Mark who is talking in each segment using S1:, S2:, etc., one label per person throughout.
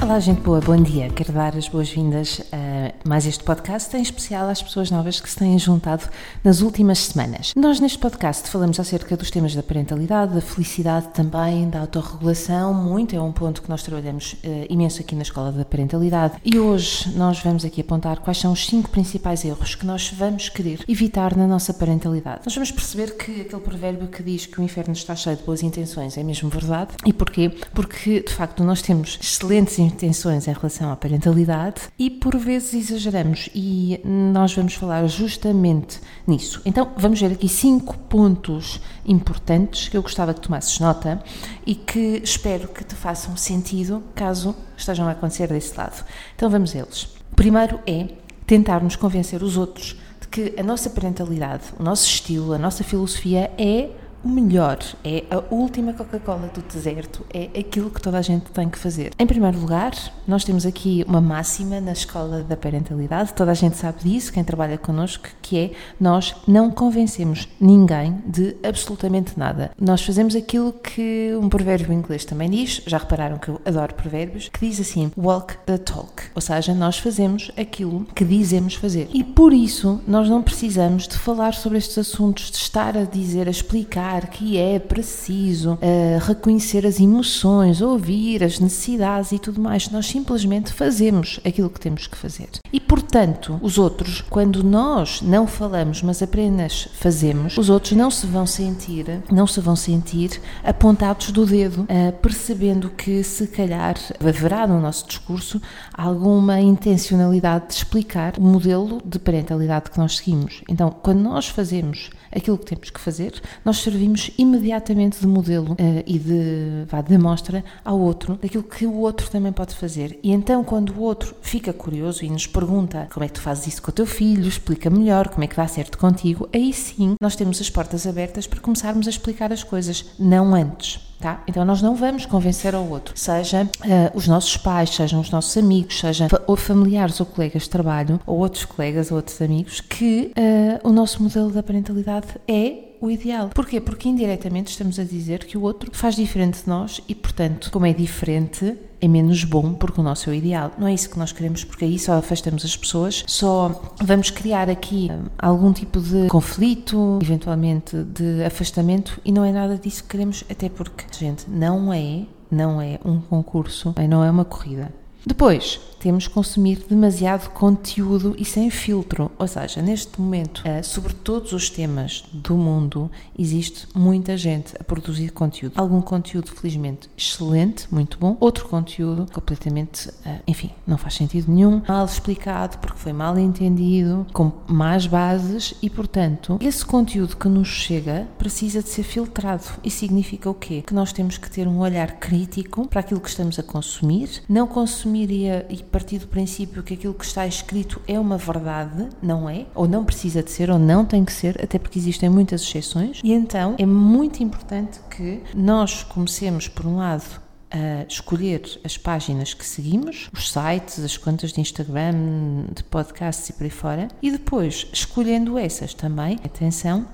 S1: Olá, gente boa, bom dia. Quero dar as boas-vindas a mais este podcast, em especial às pessoas novas que se têm juntado nas últimas semanas. Nós, neste podcast, falamos acerca dos temas da parentalidade, da felicidade também, da autorregulação, muito, é um ponto que nós trabalhamos uh, imenso aqui na Escola da Parentalidade. E hoje nós vamos aqui apontar quais são os cinco principais erros que nós vamos querer evitar na nossa parentalidade. Nós vamos perceber que aquele provérbio que diz que o inferno está cheio de boas intenções é mesmo verdade. E porquê? Porque, de facto, nós temos excelentes intenções em relação à parentalidade e por vezes exageramos e nós vamos falar justamente nisso. Então vamos ver aqui cinco pontos importantes que eu gostava que tomasses nota e que espero que te façam sentido caso estejam a acontecer desse lado. Então vamos a eles. O primeiro é tentarmos convencer os outros de que a nossa parentalidade, o nosso estilo, a nossa filosofia é o melhor, é a última Coca-Cola do deserto, é aquilo que toda a gente tem que fazer. Em primeiro lugar, nós temos aqui uma máxima na escola da parentalidade, toda a gente sabe disso, quem trabalha connosco, que é nós não convencemos ninguém de absolutamente nada. Nós fazemos aquilo que um provérbio inglês também diz, já repararam que eu adoro provérbios, que diz assim: walk the talk, ou seja, nós fazemos aquilo que dizemos fazer. E por isso nós não precisamos de falar sobre estes assuntos, de estar a dizer, a explicar que é preciso uh, reconhecer as emoções, ouvir as necessidades e tudo mais. Nós simplesmente fazemos aquilo que temos que fazer. E portanto, os outros, quando nós não falamos, mas apenas fazemos, os outros não se vão sentir, não se vão sentir apontados do dedo, uh, percebendo que se calhar haverá no nosso discurso alguma intencionalidade de explicar o modelo de parentalidade que nós seguimos. Então, quando nós fazemos aquilo que temos que fazer, nós servimos imediatamente de modelo uh, e de, vá, de mostra ao outro daquilo que o outro também pode fazer. E então, quando o outro fica curioso e nos pergunta como é que tu fazes isso com o teu filho, explica melhor como é que dá certo contigo, aí sim nós temos as portas abertas para começarmos a explicar as coisas, não antes. Tá? Então nós não vamos convencer ao outro, seja uh, os nossos pais, sejam os nossos amigos, sejam ou familiares ou colegas de trabalho, ou outros colegas ou outros amigos, que uh, o nosso modelo da parentalidade é o ideal. Porquê? Porque indiretamente estamos a dizer que o outro faz diferente de nós e, portanto, como é diferente, é menos bom porque o nosso é o ideal. Não é isso que nós queremos, porque aí só afastamos as pessoas, só vamos criar aqui hum, algum tipo de conflito, eventualmente de afastamento, e não é nada disso que queremos, até porque, gente, não é, não é um concurso, não é uma corrida. Depois, temos consumir demasiado conteúdo e sem filtro. Ou seja, neste momento, eh, sobre todos os temas do mundo, existe muita gente a produzir conteúdo. Algum conteúdo, felizmente, excelente, muito bom. Outro conteúdo completamente, eh, enfim, não faz sentido nenhum, mal explicado porque foi mal entendido, com más bases e, portanto, esse conteúdo que nos chega precisa de ser filtrado. E significa o quê? Que nós temos que ter um olhar crítico para aquilo que estamos a consumir, não consumir e partir do princípio que aquilo que está escrito é uma verdade, não é? Ou não precisa de ser, ou não tem que ser, até porque existem muitas exceções. E então é muito importante que nós comecemos, por um lado, a escolher as páginas que seguimos, os sites, as contas de Instagram, de podcasts e por aí fora, e depois, escolhendo essas também, atenção,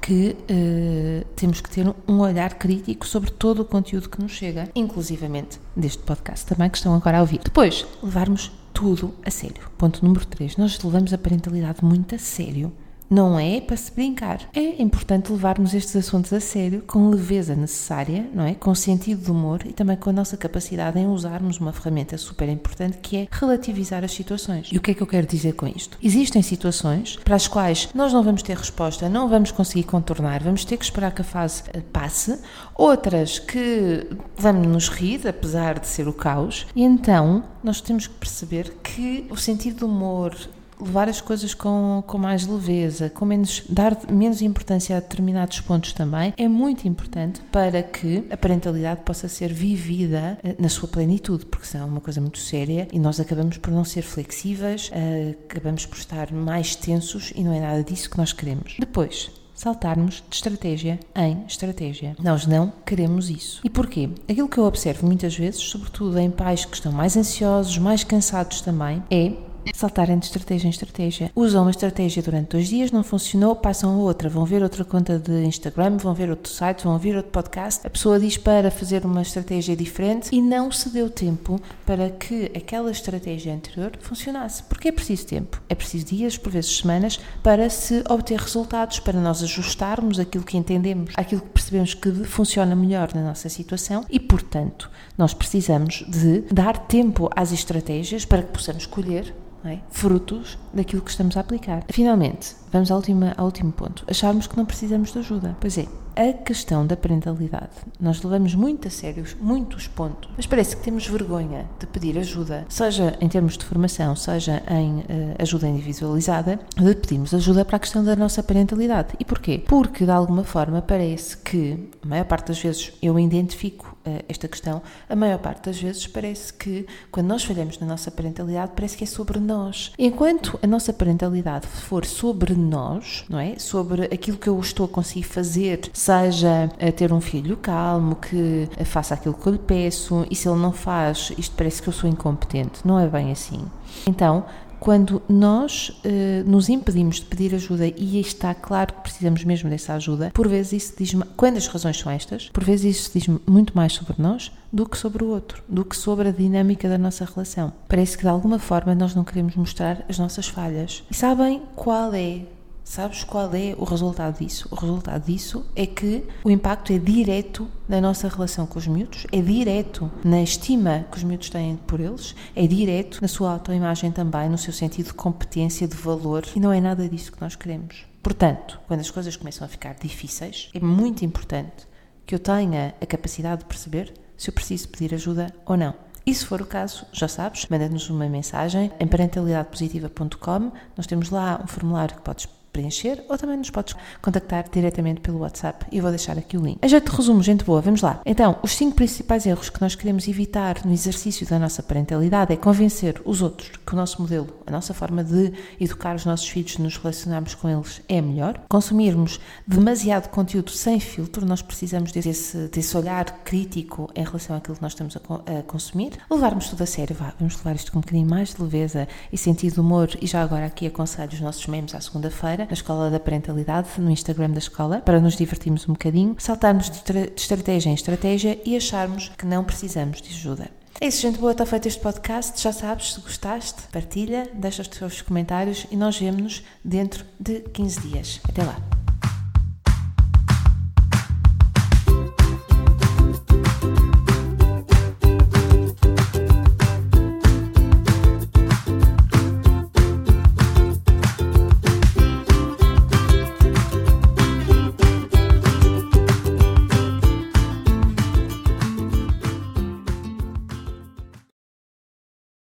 S1: que uh, temos que ter um olhar crítico sobre todo o conteúdo que nos chega, inclusivamente deste podcast também que estão agora a ouvir. Depois, levarmos tudo a sério. Ponto número 3. Nós levamos a parentalidade muito a sério não é para se brincar. É importante levarmos estes assuntos a sério, com leveza necessária, não é? Com sentido de humor e também com a nossa capacidade em usarmos uma ferramenta super importante que é relativizar as situações. E o que é que eu quero dizer com isto? Existem situações para as quais nós não vamos ter resposta, não vamos conseguir contornar, vamos ter que esperar que a fase eh, passe, outras que vamos nos rir, apesar de ser o caos, e então nós temos que perceber que o sentido de humor, levar as coisas com, com mais leveza, com menos, dar menos importância a determinados pontos também, é muito importante para que a parentalidade possa ser vivida uh, na sua plenitude, porque senão é uma coisa muito séria e nós acabamos por não ser flexíveis, uh, acabamos por estar mais tensos e não é nada disso que nós queremos. Depois, saltarmos de estratégia em estratégia. Nós não queremos isso. E porquê? Aquilo que eu observo muitas vezes, sobretudo em pais que estão mais ansiosos, mais cansados também, é saltarem de estratégia em estratégia. Usam uma estratégia durante dois dias, não funcionou, passam a outra, vão ver outra conta de Instagram, vão ver outro site, vão ouvir outro podcast. A pessoa diz para fazer uma estratégia diferente e não se deu tempo para que aquela estratégia anterior funcionasse. Porque é preciso tempo, é preciso dias, por vezes semanas, para se obter resultados, para nós ajustarmos aquilo que entendemos, aquilo que percebemos que funciona melhor na nossa situação e, portanto, nós precisamos de dar tempo às estratégias para que possamos escolher é? frutos daquilo que estamos a aplicar. Finalmente, vamos ao último, ao último ponto. Acharmos que não precisamos de ajuda. Pois é, a questão da parentalidade. Nós levamos muito a sério muitos pontos, mas parece que temos vergonha de pedir ajuda, seja em termos de formação, seja em uh, ajuda individualizada, de pedirmos ajuda para a questão da nossa parentalidade. E porquê? Porque de alguma forma parece que, a maior parte das vezes, eu identifico uh, esta questão, a maior parte das vezes parece que quando nós falhamos na nossa parentalidade, parece que é sobre nós. Enquanto a nossa parentalidade for sobre nós, não é? Sobre aquilo que eu estou a conseguir fazer seja a ter um filho calmo, que faça aquilo que eu lhe peço, e se ele não faz, isto parece que eu sou incompetente. Não é bem assim. Então, quando nós uh, nos impedimos de pedir ajuda e está claro que precisamos mesmo dessa ajuda, por vezes isso diz quando as razões são estas, por vezes isso diz muito mais sobre nós do que sobre o outro, do que sobre a dinâmica da nossa relação. Parece que de alguma forma nós não queremos mostrar as nossas falhas. E sabem qual é Sabes qual é o resultado disso? O resultado disso é que o impacto é direto na nossa relação com os miúdos, é direto na estima que os miúdos têm por eles, é direto na sua autoimagem também, no seu sentido de competência, de valor, e não é nada disso que nós queremos. Portanto, quando as coisas começam a ficar difíceis, é muito importante que eu tenha a capacidade de perceber se eu preciso pedir ajuda ou não. E se for o caso, já sabes, manda-nos uma mensagem em parentalidadepositiva.com. Nós temos lá um formulário que podes preencher ou também nos podes contactar diretamente pelo WhatsApp e vou deixar aqui o link. A jeito de resumo, gente boa, vamos lá. Então, os cinco principais erros que nós queremos evitar no exercício da nossa parentalidade é convencer os outros que o nosso modelo, a nossa forma de educar os nossos filhos, nos relacionarmos com eles é melhor. Consumirmos demasiado conteúdo sem filtro, nós precisamos desse, desse olhar crítico em relação àquilo que nós estamos a, a consumir. Levarmos tudo a sério, vá, vamos levar isto com um bocadinho mais de leveza e sentido de humor e já agora aqui aconselho os nossos memes à segunda-feira na Escola da Parentalidade, no Instagram da escola, para nos divertirmos um bocadinho, saltarmos de, de estratégia em estratégia e acharmos que não precisamos de ajuda. É isso, gente boa, está feito este podcast. Já sabes, se gostaste, partilha, deixa os teus comentários e nós vemos-nos dentro de 15 dias. Até lá!